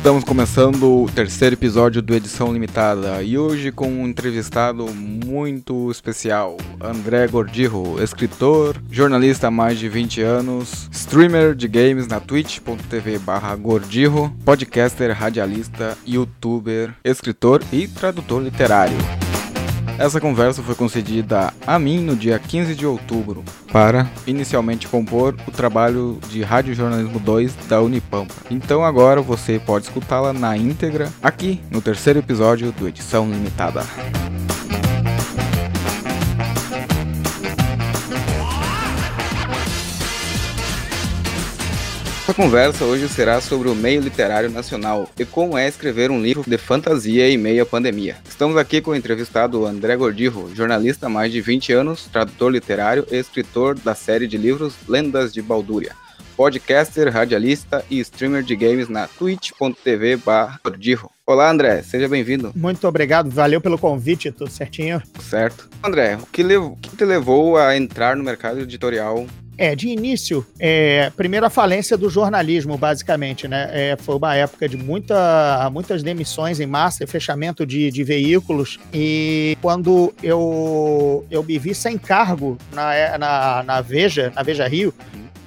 Estamos começando o terceiro episódio do Edição Limitada e hoje com um entrevistado muito especial, André Gordirro, escritor, jornalista há mais de 20 anos, streamer de games na twitch.tv Gordirro, podcaster, radialista, youtuber, escritor e tradutor literário. Essa conversa foi concedida a mim no dia 15 de outubro para inicialmente compor o trabalho de Rádio Jornalismo 2 da Unipampa. Então agora você pode escutá-la na íntegra aqui no terceiro episódio do Edição Limitada. Conversa hoje será sobre o meio literário nacional e como é escrever um livro de fantasia em meio à pandemia. Estamos aqui com o entrevistado André Gordirro, jornalista há mais de 20 anos, tradutor literário e escritor da série de livros Lendas de Baldúria, podcaster, radialista e streamer de games na twitch.tv Gordirro. Olá, André, seja bem-vindo. Muito obrigado, valeu pelo convite, tudo certinho? Certo. André, o que, o que te levou a entrar no mercado editorial é, de início, é, primeiro a falência do jornalismo, basicamente, né? É, foi uma época de muita, muitas demissões em massa fechamento de, de veículos. E quando eu, eu me vi sem cargo na, na, na Veja, na Veja Rio,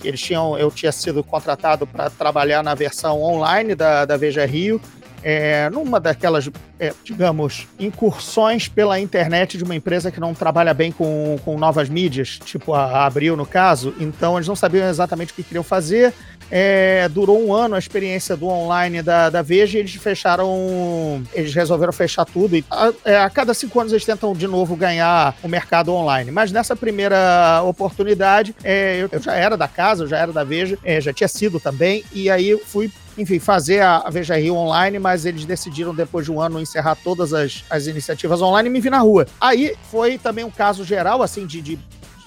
eles tinham, eu tinha sido contratado para trabalhar na versão online da, da Veja Rio é, numa daquelas, é, digamos, incursões pela internet de uma empresa que não trabalha bem com, com novas mídias, tipo a, Abril no caso, então eles não sabiam exatamente o que queriam fazer. É, durou um ano a experiência do online da, da Veja e eles fecharam. Eles resolveram fechar tudo. E a, é, a, cada cinco anos eles tentam de novo ganhar o mercado online. Mas nessa primeira oportunidade, é, eu, eu, já era da casa, eu já era da Veja, é, já tinha sido também, e aí fui enfim, fazer a, Veja Rio online, mas eles decidiram, depois de um ano, encerrar todas as, as iniciativas online e me vi na rua. Aí foi também um caso geral, assim, de, de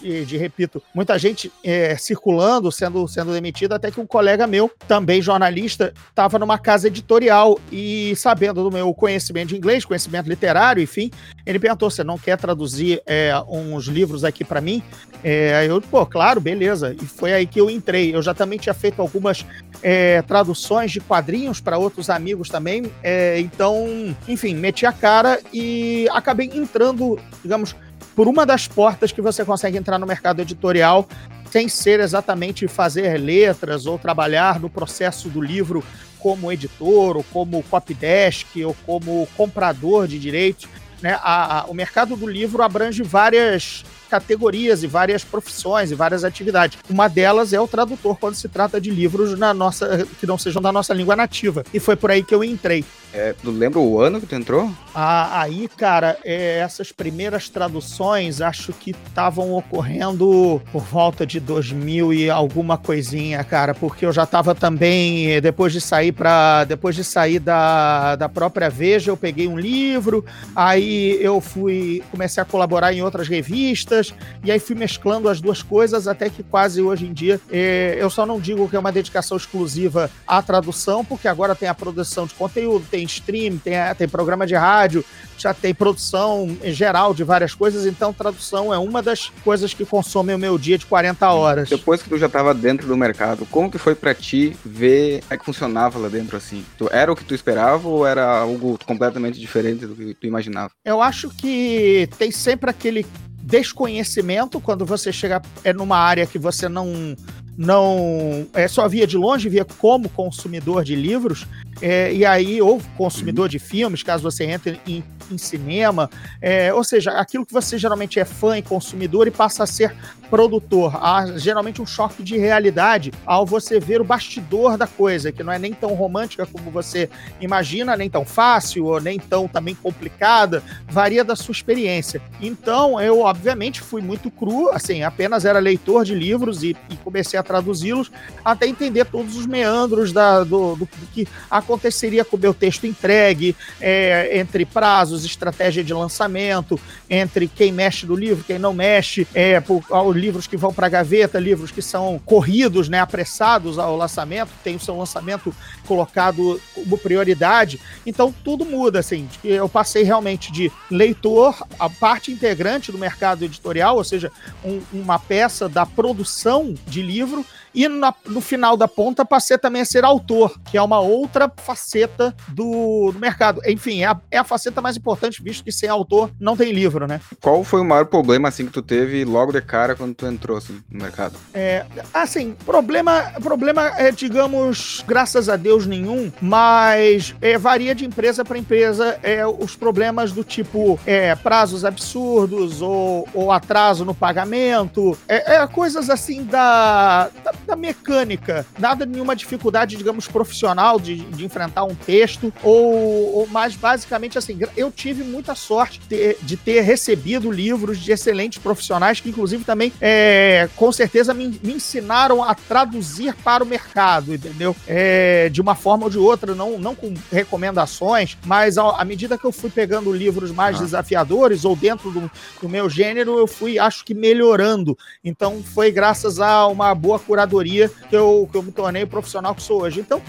de, de repito, muita gente é, circulando, sendo, sendo demitida, até que um colega meu, também jornalista, estava numa casa editorial e sabendo do meu conhecimento de inglês, conhecimento literário, enfim, ele perguntou: você não quer traduzir é, uns livros aqui para mim? É, eu, pô, claro, beleza. E foi aí que eu entrei. Eu já também tinha feito algumas é, traduções de quadrinhos para outros amigos também. É, então, enfim, meti a cara e acabei entrando, digamos, por uma das portas que você consegue entrar no mercado editorial sem ser exatamente fazer letras ou trabalhar no processo do livro como editor, ou como copydesk, ou como comprador de direitos. Né? A, a, o mercado do livro abrange várias categorias e várias profissões e várias atividades. Uma delas é o tradutor quando se trata de livros na nossa que não sejam da nossa língua nativa. E foi por aí que eu entrei. É, tu lembra o ano que tu entrou? Ah, aí, cara, é, essas primeiras traduções acho que estavam ocorrendo por volta de 2000 e alguma coisinha, cara, porque eu já estava também depois de sair para depois de sair da, da própria Veja, eu peguei um livro, aí eu fui comecei a colaborar em outras revistas e aí fui mesclando as duas coisas até que quase hoje em dia é, eu só não digo que é uma dedicação exclusiva à tradução, porque agora tem a produção de conteúdo, tem stream, tem, tem programa de rádio, já tem produção em geral de várias coisas, então tradução é uma das coisas que consomem o meu dia de 40 horas. Depois que tu já estava dentro do mercado, como que foi para ti ver é que funcionava lá dentro assim? Tu, era o que tu esperava ou era algo completamente diferente do que tu imaginava? Eu acho que tem sempre aquele desconhecimento quando você chega é numa área que você não não é, só via de longe, via como consumidor de livros, é, e aí, ou consumidor uhum. de filmes, caso você entre em, em cinema, é, ou seja, aquilo que você geralmente é fã e consumidor e passa a ser produtor. Há geralmente um choque de realidade ao você ver o bastidor da coisa, que não é nem tão romântica como você imagina, nem tão fácil, ou nem tão também complicada, varia da sua experiência. Então, eu, obviamente, fui muito cru, assim, apenas era leitor de livros e, e comecei a traduzi-los até entender todos os meandros da, do, do, do que a aconteceria com o meu texto entregue, é, entre prazos, estratégia de lançamento, entre quem mexe no livro, quem não mexe, é, por, livros que vão para a gaveta, livros que são corridos, né, apressados ao lançamento, tem o seu lançamento colocado como prioridade. Então tudo muda, assim. Eu passei realmente de leitor a parte integrante do mercado editorial, ou seja, um, uma peça da produção de livro e na, no final da ponta passei também a ser autor, que é uma outra faceta do, do mercado. Enfim, é a, é a faceta mais importante, visto que sem autor não tem livro, né? Qual foi o maior problema assim que tu teve logo de cara quando tu entrou assim, no mercado? É, assim, problema, problema é, digamos, graças a Deus nenhum, mas é, varia de empresa para empresa é, os problemas do tipo é, prazos absurdos ou, ou atraso no pagamento, é, é coisas assim da, da, da, mecânica, nada nenhuma dificuldade, digamos, profissional de, de enfrentar um texto ou, ou mais basicamente assim, eu tive muita sorte de ter, de ter recebido livros de excelentes profissionais que inclusive também é, com certeza me, me ensinaram a traduzir para o mercado, entendeu? É, de uma forma ou de outra, não, não com recomendações, mas à medida que eu fui pegando livros mais ah. desafiadores ou dentro do, do, meu gênero, eu fui, acho que, melhorando. Então, foi graças a uma boa curadoria que eu, que eu me tornei o profissional que sou hoje. Então,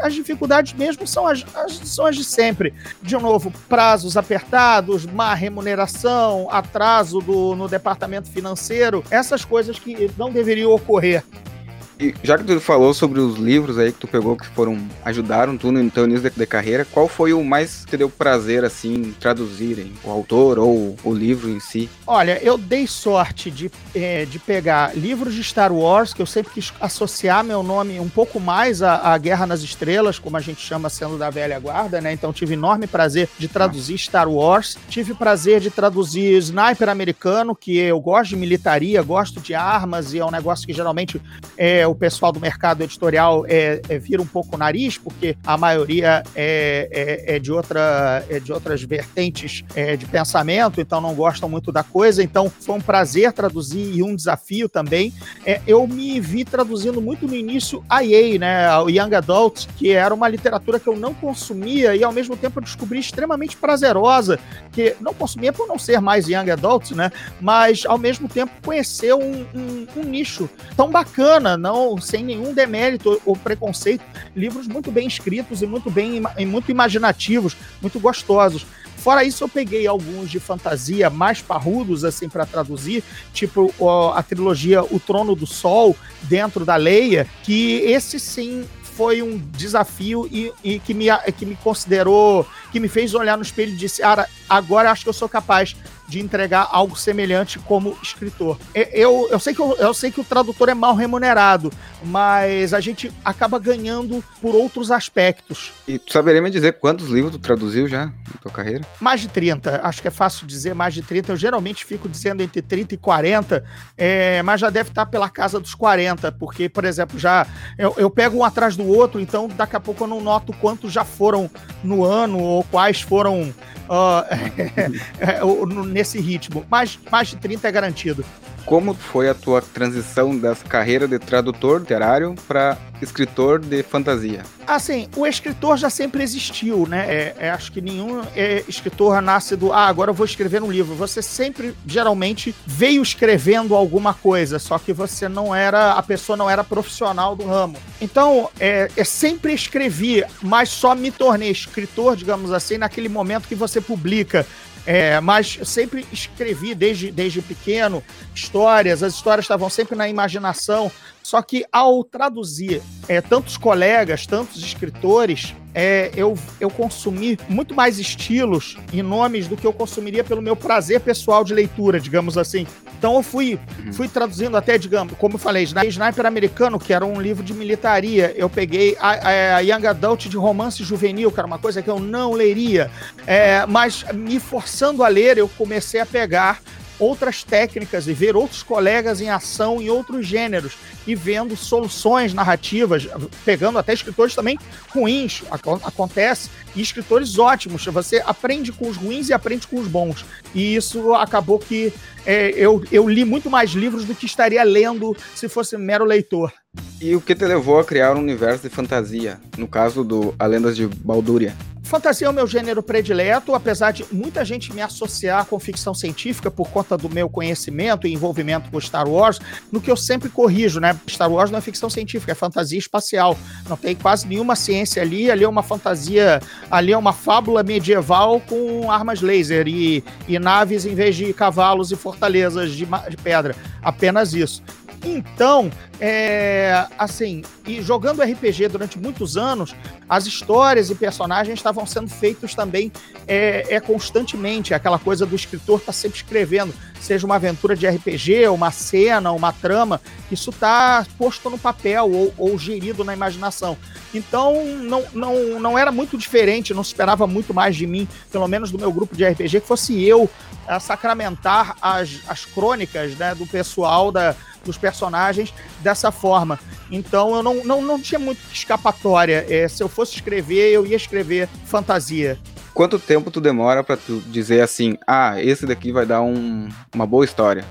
as dificuldades mesmo são as, as, são as de sempre. De novo, prazos apertados, má remuneração, atraso do, no departamento financeiro, essas coisas que não deveriam ocorrer. E já que tu falou sobre os livros aí que tu pegou que foram ajudaram tu no teu início de, carreira, qual foi o mais que te deu prazer assim traduzirem o autor ou o livro em si? Olha, eu dei sorte de, é, de pegar livros de Star Wars que eu sempre quis associar meu nome um pouco mais à, à Guerra nas Estrelas, como a gente chama sendo da velha guarda, né? Então tive enorme prazer de traduzir. Star Wars, tive prazer de traduzir Sniper americano, que eu gosto de militaria, gosto de armas e é um negócio que geralmente é o pessoal do mercado editorial é, é, vira um pouco o nariz, porque a maioria é, é, é de, outra, é de outras vertentes é, de pensamento, então não gostam muito da coisa. Então foi um prazer traduzir e um desafio também. Eu me vi traduzindo muito no início a EA, né, o Young Adult, que era uma literatura que eu não consumia e ao mesmo tempo eu descobri extremamente prazerosa, que não consumia por não ser mais Young Adult, né, mas ao mesmo tempo conhecer um, um, um nicho tão bacana, não não sem nenhum demérito ou preconceito, livros muito bem escritos e muito bem e muito imaginativos, muito gostosos. Fora isso, eu peguei alguns de fantasia mais parrudos, assim, para traduzir, tipo a trilogia O Trono do Sol, dentro da Leia, que esse sim foi um desafio e, e, que, me, que me considerou, que me fez olhar no espelho e disse, cara, agora acho que eu sou capaz de entregar algo semelhante como escritor. Eu, eu, sei que eu, eu sei que o tradutor é mal remunerado, mas a gente acaba ganhando por outros aspectos. E tu saberia me dizer quantos livros tu traduziu já na tua carreira? Mais de 30. Acho que é fácil dizer mais de 30. Eu geralmente fico dizendo entre 30 e 40, é, mas já deve estar pela casa dos 40, porque, por exemplo, já eu, eu pego um atrás do outro, então daqui a pouco eu não noto quantos já foram no ano ou quais foram uh, nesse ritmo. Mais, mais de 30 é garantido. Como foi a tua transição dessa carreira de tradutor literário para escritor de fantasia? Assim, o escritor já sempre existiu, né? É, é, acho que nenhum é, escritor nasce do ah, agora eu vou escrever um livro. Você sempre, geralmente, veio escrevendo alguma coisa, só que você não era, a pessoa não era profissional do ramo. Então, é, é sempre escrevi, mas só me tornei escritor, digamos assim, naquele momento que você publica é, mas sempre escrevi desde, desde pequeno histórias, as histórias estavam sempre na imaginação. Só que ao traduzir é, tantos colegas, tantos escritores, é, eu, eu consumi muito mais estilos e nomes do que eu consumiria pelo meu prazer pessoal de leitura, digamos assim. Então eu fui, uhum. fui traduzindo até, digamos, como eu falei, Sniper Americano, que era um livro de militaria. Eu peguei a, a Young Adult de romance juvenil, que era uma coisa que eu não leria. É, mas me forçando a ler, eu comecei a pegar outras técnicas e ver outros colegas em ação em outros gêneros e vendo soluções narrativas, pegando até escritores também ruins, acontece, e escritores ótimos. Você aprende com os ruins e aprende com os bons. E isso acabou que é, eu, eu li muito mais livros do que estaria lendo se fosse mero leitor. E o que te levou a criar um universo de fantasia? No caso do A Lendas de Balduria. Fantasia é o meu gênero predileto, apesar de muita gente me associar com ficção científica por conta do meu conhecimento e envolvimento com Star Wars, no que eu sempre corrijo, né? Star Wars não é ficção científica, é fantasia espacial. Não tem quase nenhuma ciência ali, ali é uma fantasia, ali é uma fábula medieval com armas laser e, e naves em vez de cavalos e fortalezas de, de pedra. Apenas isso. Então, é, assim, e jogando RPG durante muitos anos, as histórias e personagens estavam sendo feitos também é, é constantemente, aquela coisa do escritor estar tá sempre escrevendo, seja uma aventura de RPG, uma cena, uma trama, isso está posto no papel ou, ou, gerido na imaginação. Então, não, não, não era muito diferente, não se esperava muito mais de mim, pelo menos do meu grupo de RPG, que fosse eu a sacramentar as, as crônicas né, do pessoal da dos personagens dessa forma. Então eu não, não, não tinha muito escapatória. É, se eu fosse escrever, eu ia escrever fantasia. Quanto tempo tu demora para tu dizer assim, ah, esse daqui vai dar um, uma boa história?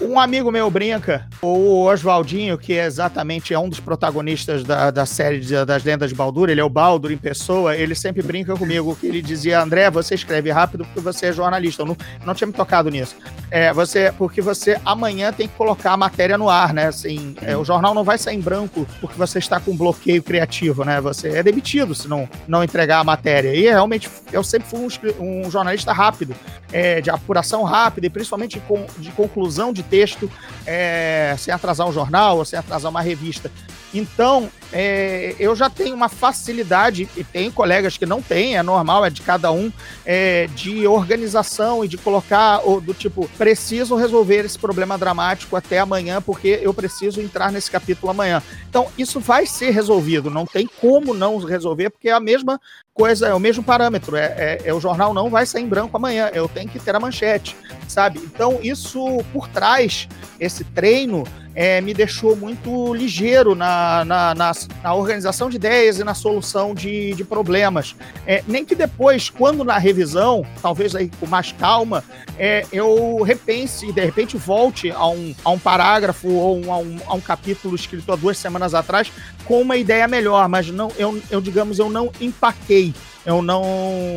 Um amigo meu brinca, o Oswaldinho, que é exatamente é um dos protagonistas da, da série de, das Lendas de Baldur, ele é o Baldur em pessoa, ele sempre brinca comigo, que ele dizia, André, você escreve rápido porque você é jornalista. Eu não, não tinha me tocado nisso. É, você, porque você amanhã tem que colocar a matéria no ar, né? Assim, é, o jornal não vai sair em branco porque você está com bloqueio criativo, né? Você é demitido se não, não entregar a matéria. E realmente, eu sempre fui um, um jornalista rápido, é, de apuração rápida e principalmente de, de conclusão de texto é, sem atrasar um jornal ou sem atrasar uma revista. Então, é, eu já tenho uma facilidade, e tem colegas que não têm, é normal, é de cada um, é, de organização e de colocar, do tipo, preciso resolver esse problema dramático até amanhã, porque eu preciso entrar nesse capítulo amanhã. Então, isso vai ser resolvido, não tem como não resolver, porque é a mesma coisa, é o mesmo parâmetro. É, é, é, o jornal não vai sair em branco amanhã, eu tenho que ter a manchete, sabe? Então, isso por trás, esse treino, é, me deixou muito ligeiro na, na, na, na, organização de ideias e na solução de, de problemas. É, nem que depois, quando na revisão, talvez aí com mais calma, é, eu repense e de repente volte a um, a um parágrafo ou a um, a um capítulo escrito há duas semanas atrás com uma ideia melhor, mas não, eu, eu digamos, eu não empaquei eu não,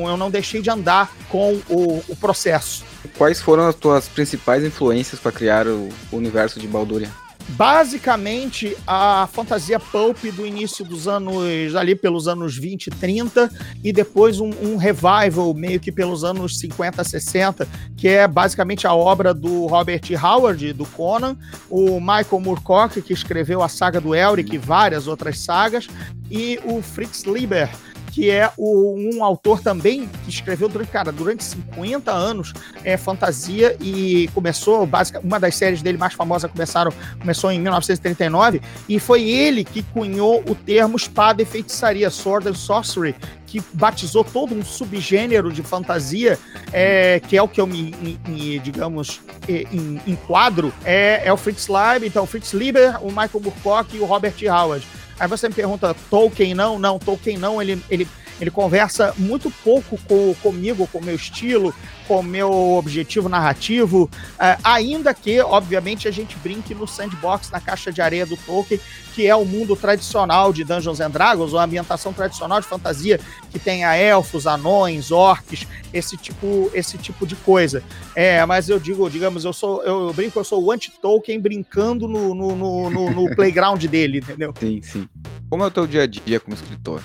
eu não deixei de andar com o, o processo. Quais foram as tuas principais influências para criar o universo de Balduria? basicamente a fantasia pulp do início dos anos, ali pelos anos 20, 30, e depois um, um, revival meio que pelos anos 50, 60, que é basicamente a obra do Robert Howard, do Conan, o Michael Moorcock, que escreveu a saga do Elric e várias outras sagas, e o Fritz Lieber, que é o, um autor também que escreveu durante, cara, durante 50 anos é, fantasia e começou, basicamente, uma das séries dele mais famosas começaram, começou em 1939 e foi ele que cunhou o termo espada e feitiçaria, Sword and Sorcery, que batizou todo um subgênero de fantasia, é, que é o que eu me, me, me digamos, enquadro, é, é o Fritz Leiber, então o Fritz Lieber, o Michael Moorcock e o Robert Howard. Aí você me pergunta, Tolkien não? Não, Tolkien não, ele, ele, ele conversa muito pouco com, comigo, com o meu estilo, com o meu objetivo narrativo, uh, ainda que, obviamente, a gente brinque no sandbox, na caixa de areia do Tolkien, que é o mundo tradicional de Dungeons and Dragons, uma ambientação tradicional de fantasia, que tenha elfos, anões, orcs, esse tipo, esse tipo de coisa. É, mas eu digo, digamos, eu sou, eu, brinco, eu sou o anti-Tolkien brincando no, no, no, no, no playground dele, entendeu? Sim, sim. Como é o teu dia a dia como escritor?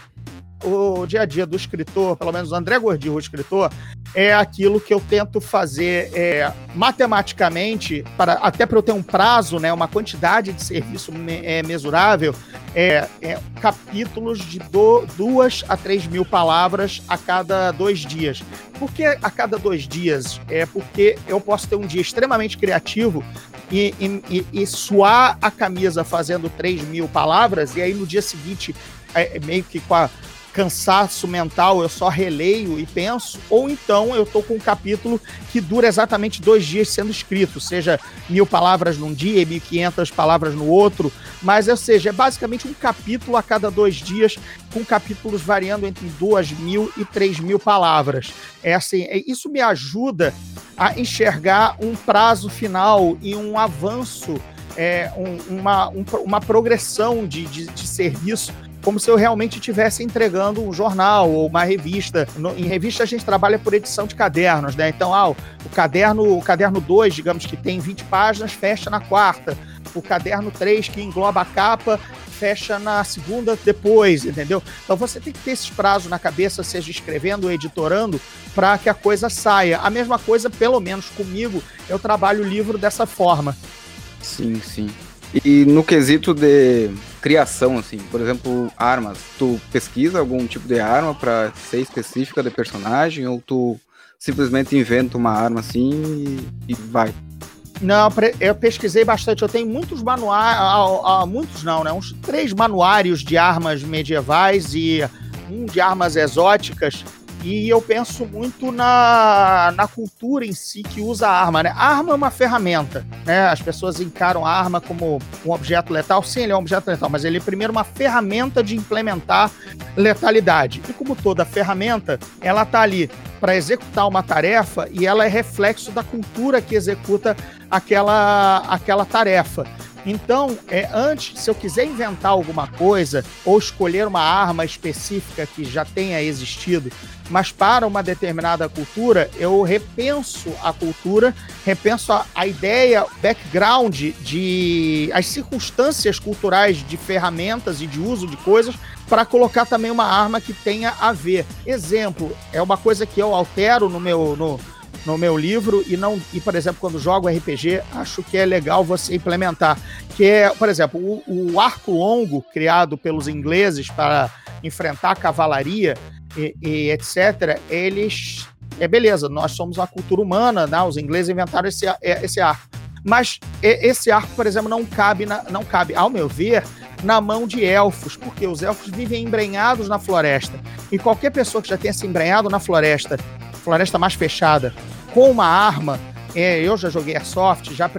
O dia a dia do escritor, pelo menos o André Gordillo, o escritor, é aquilo que eu tento fazer é, matematicamente, para, até para eu ter um prazo, né, uma quantidade de serviço me, é, mesurável, é, é, capítulos de do, duas a três mil palavras a cada dois dias. Por que a cada dois dias? É porque eu posso ter um dia extremamente criativo e, e, e, suar a camisa fazendo 3 mil palavras, e aí no dia seguinte, é, meio que com a cansaço mental, eu só releio e penso, ou então eu tô com um capítulo que dura exatamente dois dias sendo escrito, seja mil palavras num dia e mil quinhentas palavras no outro, mas, ou seja, é basicamente um capítulo a cada dois dias, com capítulos variando entre duas mil e três mil palavras. É assim, é, isso me ajuda a enxergar um prazo final e um avanço é, um, uma, um, uma progressão de, de, de serviço como se eu realmente estivesse entregando um jornal ou uma revista. No, em revista a gente trabalha por edição de cadernos, né? Então, ah, o, caderno, o caderno 2, digamos que tem 20 páginas, fecha na quarta. O caderno 3, que engloba a capa, fecha na segunda depois, entendeu? Então você tem que ter esses prazos na cabeça, seja escrevendo ou editorando, para que a coisa saia. A mesma coisa, pelo menos comigo, eu trabalho o livro dessa forma. Sim, sim. E no quesito de criação, assim, por exemplo, armas, tu pesquisa algum tipo de arma para ser específica de personagem ou tu simplesmente inventa uma arma assim e, e vai? Não, eu pesquisei bastante. Eu tenho muitos manuais, muitos não, né? Uns três manuários de armas medievais e um de armas exóticas e eu penso muito na, na cultura em si que usa a arma, né? A arma é uma ferramenta, né? As pessoas encaram a arma como um objeto letal. Sim, ele é um objeto letal, mas ele é primeiro uma ferramenta de implementar letalidade. E como toda ferramenta, ela tá ali para executar uma tarefa e ela é reflexo da cultura que executa aquela, aquela tarefa. Então, é, antes, se eu quiser inventar alguma coisa ou escolher uma arma específica que já tenha existido, mas para uma determinada cultura, eu repenso a cultura, repenso a, a ideia, background de as circunstâncias culturais de ferramentas e de uso de coisas para colocar também uma arma que tenha a ver. Exemplo, é uma coisa que eu altero no meu no, no meu livro e não e por exemplo quando jogo RPG acho que é legal você implementar que é por exemplo o, o arco longo criado pelos ingleses para enfrentar a cavalaria e, e, etc eles é beleza nós somos uma cultura humana né? os ingleses inventaram esse é, esse arco mas esse arco por exemplo não cabe na, não cabe ao meu ver na mão de elfos, porque os elfos vivem embrenhados na floresta. E qualquer pessoa que já tenha se embrenhado na floresta floresta mais fechada, com uma arma. É, eu já joguei Airsoft, já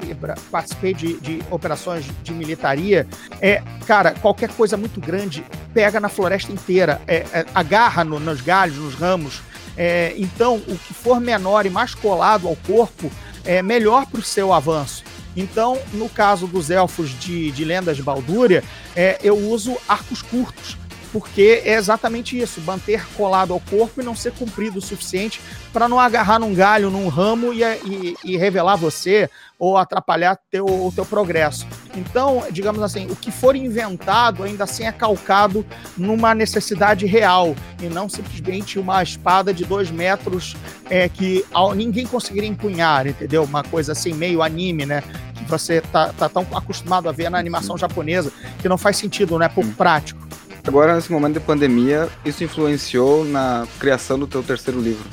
participei de, de, operações de militaria. É, cara, qualquer coisa muito grande pega na floresta inteira, é, é, agarra no, nos galhos, nos ramos. É, então, o que for menor e mais colado ao corpo é melhor para o seu avanço. Então, no caso dos elfos de, de lendas de Baldúria, é, eu uso arcos curtos porque é exatamente isso, manter colado ao corpo e não ser comprido o suficiente para não agarrar num galho, num ramo e, e, e revelar você ou atrapalhar teu, o teu progresso. Então, digamos assim, o que for inventado ainda assim é calcado numa necessidade real e não simplesmente uma espada de dois metros é, que ninguém conseguiria empunhar, entendeu? Uma coisa assim, meio anime, né? Que você tá, tá tão acostumado a ver na animação japonesa que não faz sentido, né? Pouco prático. Agora, nesse momento de pandemia, isso influenciou na criação do teu terceiro livro?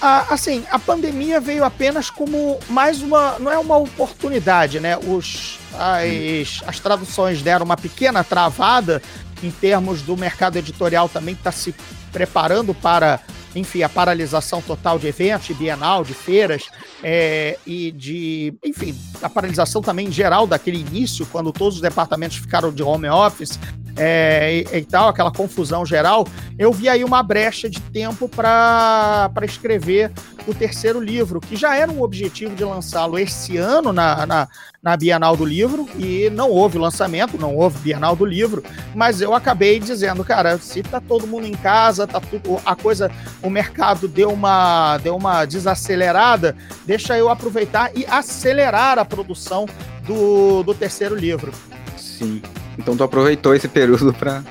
Ah, assim, a pandemia veio apenas como mais uma. Não é uma oportunidade, né? Os, as, as traduções deram uma pequena travada em termos do mercado editorial também está se preparando para, enfim, a paralisação total de eventos, de bienal, de feiras é, e de, enfim, a paralisação também geral daquele início, quando todos os departamentos ficaram de home office é, e, e, tal, aquela confusão geral, eu vi aí uma brecha de tempo para escrever o terceiro livro, que já era um objetivo de lançá-lo esse ano na, na, na, Bienal do Livro, e não houve lançamento, não houve Bienal do Livro, mas eu acabei dizendo, cara, se tá todo mundo em casa, tá tudo, a coisa, o mercado deu uma, deu uma desacelerada, deixa eu aproveitar e acelerar a produção do, do terceiro livro. Sim. Então tu aproveitou esse período para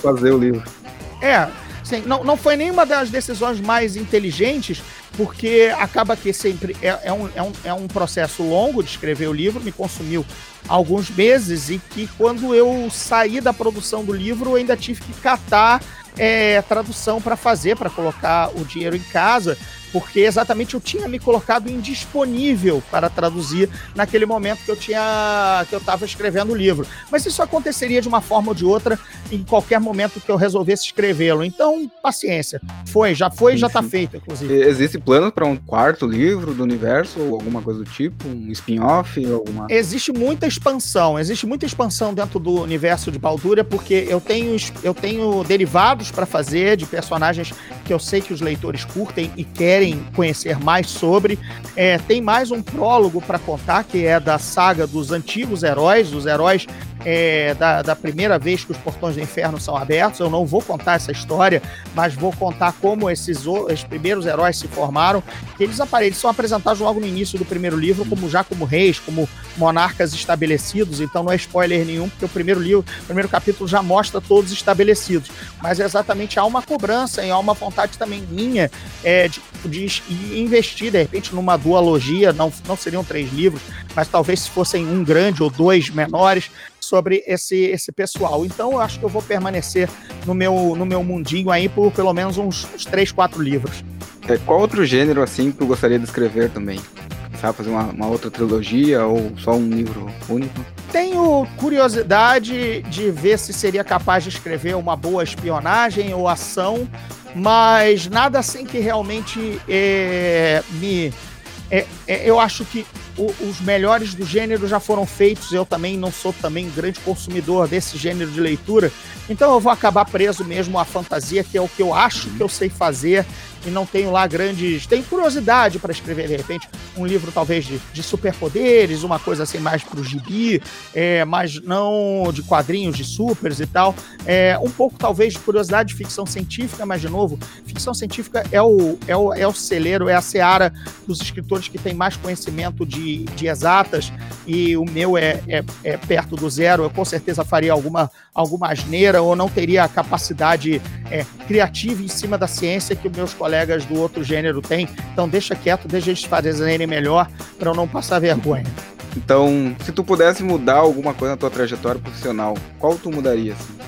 fazer o livro. É, sim, não, não foi nenhuma das decisões mais inteligentes, porque acaba que sempre é, é, um, é, um, é um processo longo de escrever o livro, me consumiu alguns meses, e que quando eu saí da produção do livro, eu ainda tive que catar é, tradução para fazer, para colocar o dinheiro em casa porque exatamente eu tinha me colocado indisponível para traduzir naquele momento que eu tinha que eu estava escrevendo o livro. Mas isso aconteceria de uma forma ou de outra em qualquer momento que eu resolvesse escrevê-lo. Então, paciência. Foi, já foi, já está feito, inclusive. Existe plano para um quarto livro do universo ou alguma coisa do tipo, um spin-off, alguma? Existe muita expansão, existe muita expansão dentro do universo de Balduria, porque eu tenho eu tenho derivados para fazer de personagens que eu sei que os leitores curtem e querem conhecer mais sobre, é, tem mais um prólogo para contar, que é da saga dos antigos heróis, os heróis é, da, da primeira vez que os portões do inferno são abertos. Eu não vou contar essa história, mas vou contar como esses, os primeiros heróis se formaram. Eles, eles são apresentados logo no início do primeiro livro, como já como reis, como monarcas estabelecidos. Então não é spoiler nenhum, porque o primeiro livro, o primeiro capítulo já mostra todos estabelecidos. Mas é exatamente há uma cobrança e há uma vontade também minha é, de, de investir, de repente, numa duologia. Não, não seriam três livros, mas talvez se fossem um grande ou dois menores sobre esse, esse pessoal. Então eu acho que eu vou permanecer no meu, no meu mundinho aí por pelo menos uns, uns três, quatro livros. É, qual outro gênero assim que tu gostaria de escrever também? Sabe, fazer uma, uma outra trilogia ou só um livro único? Tenho curiosidade de ver se seria capaz de escrever uma boa espionagem ou ação, mas nada assim que realmente é, me. É, eu acho que o, os melhores do gênero já foram feitos. Eu também não sou também grande consumidor desse gênero de leitura, então eu vou acabar preso mesmo à fantasia, que é o que eu acho que eu sei fazer e não tenho lá grandes. Tenho curiosidade para escrever, de repente, um livro talvez de, de superpoderes, uma coisa assim mais para o gibi, é, mas não de quadrinhos de supers e tal. É, um pouco talvez de curiosidade de ficção científica, mas de novo, ficção científica é o, é o, é o celeiro, é a seara dos escritores que tem mais conhecimento de, de exatas, e o meu é, é, é perto do zero. Eu com certeza faria alguma, alguma asneira ou não teria a capacidade é, criativa em cima da ciência que os meus colegas do outro gênero têm. Então deixa quieto, deixa eles fazerem melhor para eu não passar vergonha. Então, se tu pudesse mudar alguma coisa na tua trajetória profissional, qual tu mudaria? Assim?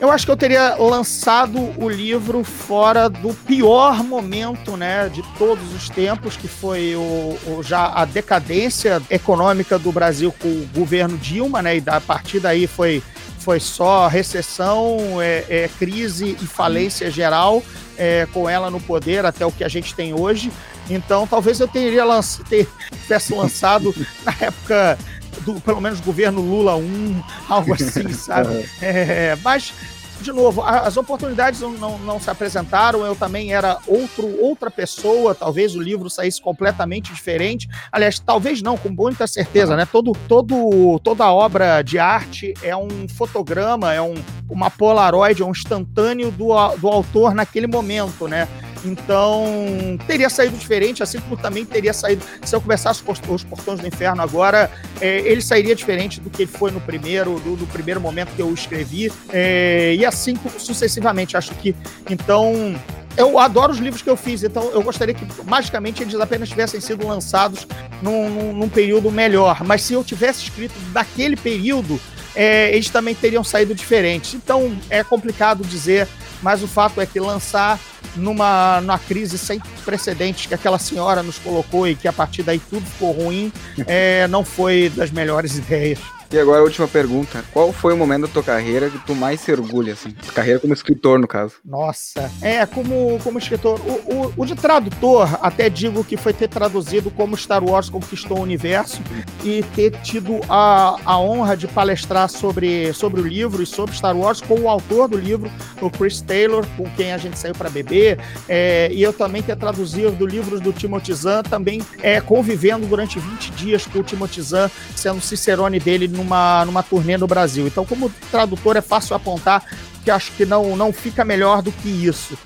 Eu acho que eu teria lançado o livro fora do pior momento, né, de todos os tempos, que foi o, o já a decadência econômica do Brasil com o governo Dilma, né, e a partir daí foi foi só recessão, é, é, crise e falência geral é, com ela no poder até o que a gente tem hoje. Então, talvez eu teria lanç... ter, tivesse lançado na época do, pelo menos, governo Lula 1, algo assim, sabe? É, mas de novo, as oportunidades não, não, não, se apresentaram, eu também era outro, outra pessoa, talvez o livro saísse completamente diferente. Aliás, talvez não, com muita certeza, né? Todo, todo, toda obra de arte é um fotograma, é um, uma polaroid, é um instantâneo do, do autor naquele momento, né? Então, teria saído diferente, assim como também teria saído. Se eu começasse os Portões do Inferno agora, é, ele sairia diferente do que ele foi no primeiro, do, do primeiro momento que eu escrevi. É, e assim sucessivamente. Acho que. Então, eu adoro os livros que eu fiz, então eu gostaria que magicamente eles apenas tivessem sido lançados num, num, num período melhor. Mas se eu tivesse escrito daquele período, é, eles também teriam saído diferentes. Então é complicado dizer, mas o fato é que lançar numa, numa crise sem precedentes que aquela senhora nos colocou e que a partir daí tudo ficou ruim, é, não foi das melhores ideias. E agora a última pergunta. Qual foi o momento da tua carreira que tu mais se orgulha, assim? Carreira como escritor, no caso. Nossa. É, como, como escritor. O, o, o de tradutor, até digo que foi ter traduzido como Star Wars conquistou o universo e ter tido a, a honra de palestrar sobre, sobre o livro e sobre Star Wars com o autor do livro, o Chris Taylor, com quem a gente saiu para beber. É, e eu também ter traduzido livros do Timothy Zahn, também é, convivendo durante 20 dias com o Timothy Zahn, sendo cicerone dele numa, numa turnê no Brasil. Então, como tradutor, é fácil apontar que acho que não, não fica melhor do que isso.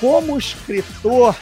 Como escritor,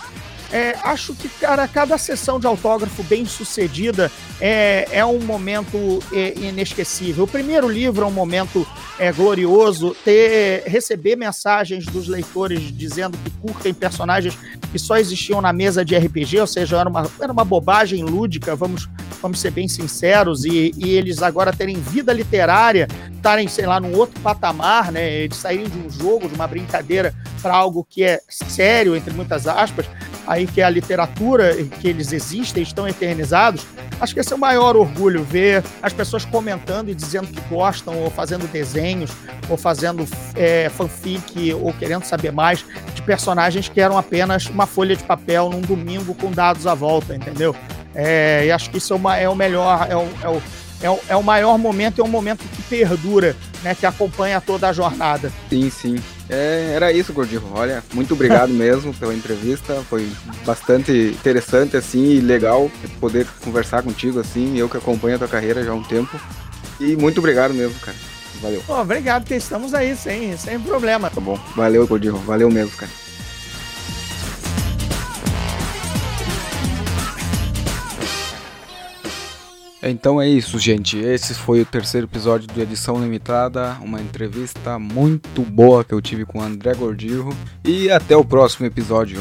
é, acho que, cara, cada sessão de autógrafo bem sucedida é, é um momento é, inesquecível. O primeiro livro é um momento é, glorioso. Ter, receber mensagens dos leitores dizendo que curtem personagens que só existiam na mesa de RPG, ou seja, era uma, era uma bobagem lúdica, vamos, vamos ser bem sinceros, e, e eles agora terem vida literária, estarem, sei lá, num outro patamar, né, de saírem de um jogo, de uma brincadeira, para algo que é sério, entre muitas aspas, aí que é a literatura, que eles existem, estão eternizados, acho que esse é o maior orgulho, ver as pessoas comentando e dizendo que gostam, ou fazendo desenhos, ou fazendo é, fanfic, ou querendo saber mais de personagens que eram apenas uma folha de papel num domingo com dados à volta, entendeu? É, e acho que isso é, uma, é o melhor, é o, é o é o, é o maior momento, é um momento que perdura, né? Que acompanha toda a jornada. Sim, sim. É, era isso, Gordinho. Olha, muito obrigado mesmo pela entrevista. Foi bastante interessante, assim, e legal poder conversar contigo, assim. Eu que acompanho a tua carreira já há um tempo. E muito obrigado mesmo, cara. Valeu. Pô, obrigado, que estamos aí, sem, sem problema. Tá bom. Valeu, Gordirro. Valeu mesmo, cara. Então é isso, gente. Esse foi o terceiro episódio do Edição Limitada, uma entrevista muito boa que eu tive com o André Gordirro. E até o próximo episódio.